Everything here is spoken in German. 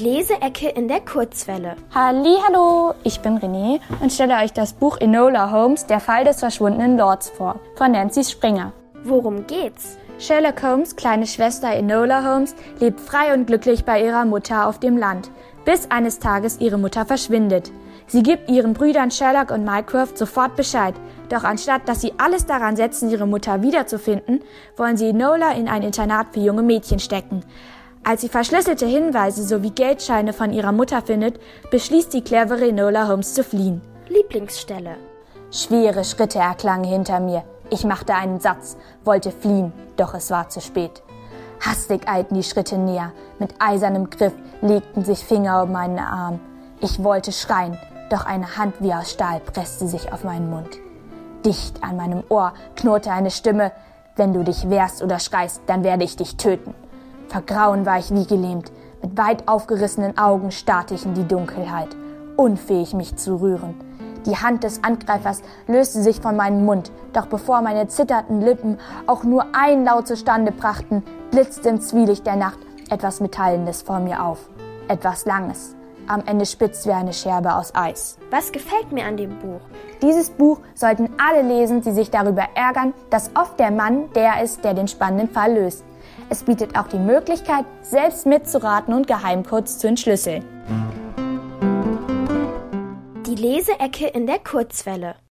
Leseecke in der Kurzwelle. Hallo, ich bin René und stelle euch das Buch Enola Holmes, Der Fall des verschwundenen Lords vor, von Nancy Springer. Worum geht's? Sherlock Holmes, kleine Schwester Enola Holmes, lebt frei und glücklich bei ihrer Mutter auf dem Land, bis eines Tages ihre Mutter verschwindet. Sie gibt ihren Brüdern Sherlock und Mycroft sofort Bescheid, doch anstatt dass sie alles daran setzen, ihre Mutter wiederzufinden, wollen sie Enola in ein Internat für junge Mädchen stecken. Als sie verschlüsselte Hinweise sowie Geldscheine von ihrer Mutter findet, beschließt die clevere Enola Holmes zu fliehen. Lieblingsstelle. Schwere Schritte erklangen hinter mir. Ich machte einen Satz, wollte fliehen, doch es war zu spät. Hastig eilten die Schritte näher. Mit eisernem Griff legten sich Finger um meinen Arm. Ich wollte schreien, doch eine Hand wie aus Stahl presste sich auf meinen Mund. Dicht an meinem Ohr knurrte eine Stimme, wenn du dich wehrst oder schreist, dann werde ich dich töten. Vergrauen war ich wie gelähmt. Mit weit aufgerissenen Augen starrte ich in die Dunkelheit, unfähig mich zu rühren. Die Hand des Angreifers löste sich von meinem Mund, doch bevor meine zitternden Lippen auch nur ein Laut zustande brachten, blitzte im Zwielicht der Nacht etwas Metallendes vor mir auf. Etwas Langes, am Ende spitz wie eine Scherbe aus Eis. Was gefällt mir an dem Buch? Dieses Buch sollten alle lesen, die sich darüber ärgern, dass oft der Mann der ist, der den spannenden Fall löst. Es bietet auch die Möglichkeit, selbst mitzuraten und Geheimcodes zu entschlüsseln. Die Leseecke in der Kurzwelle.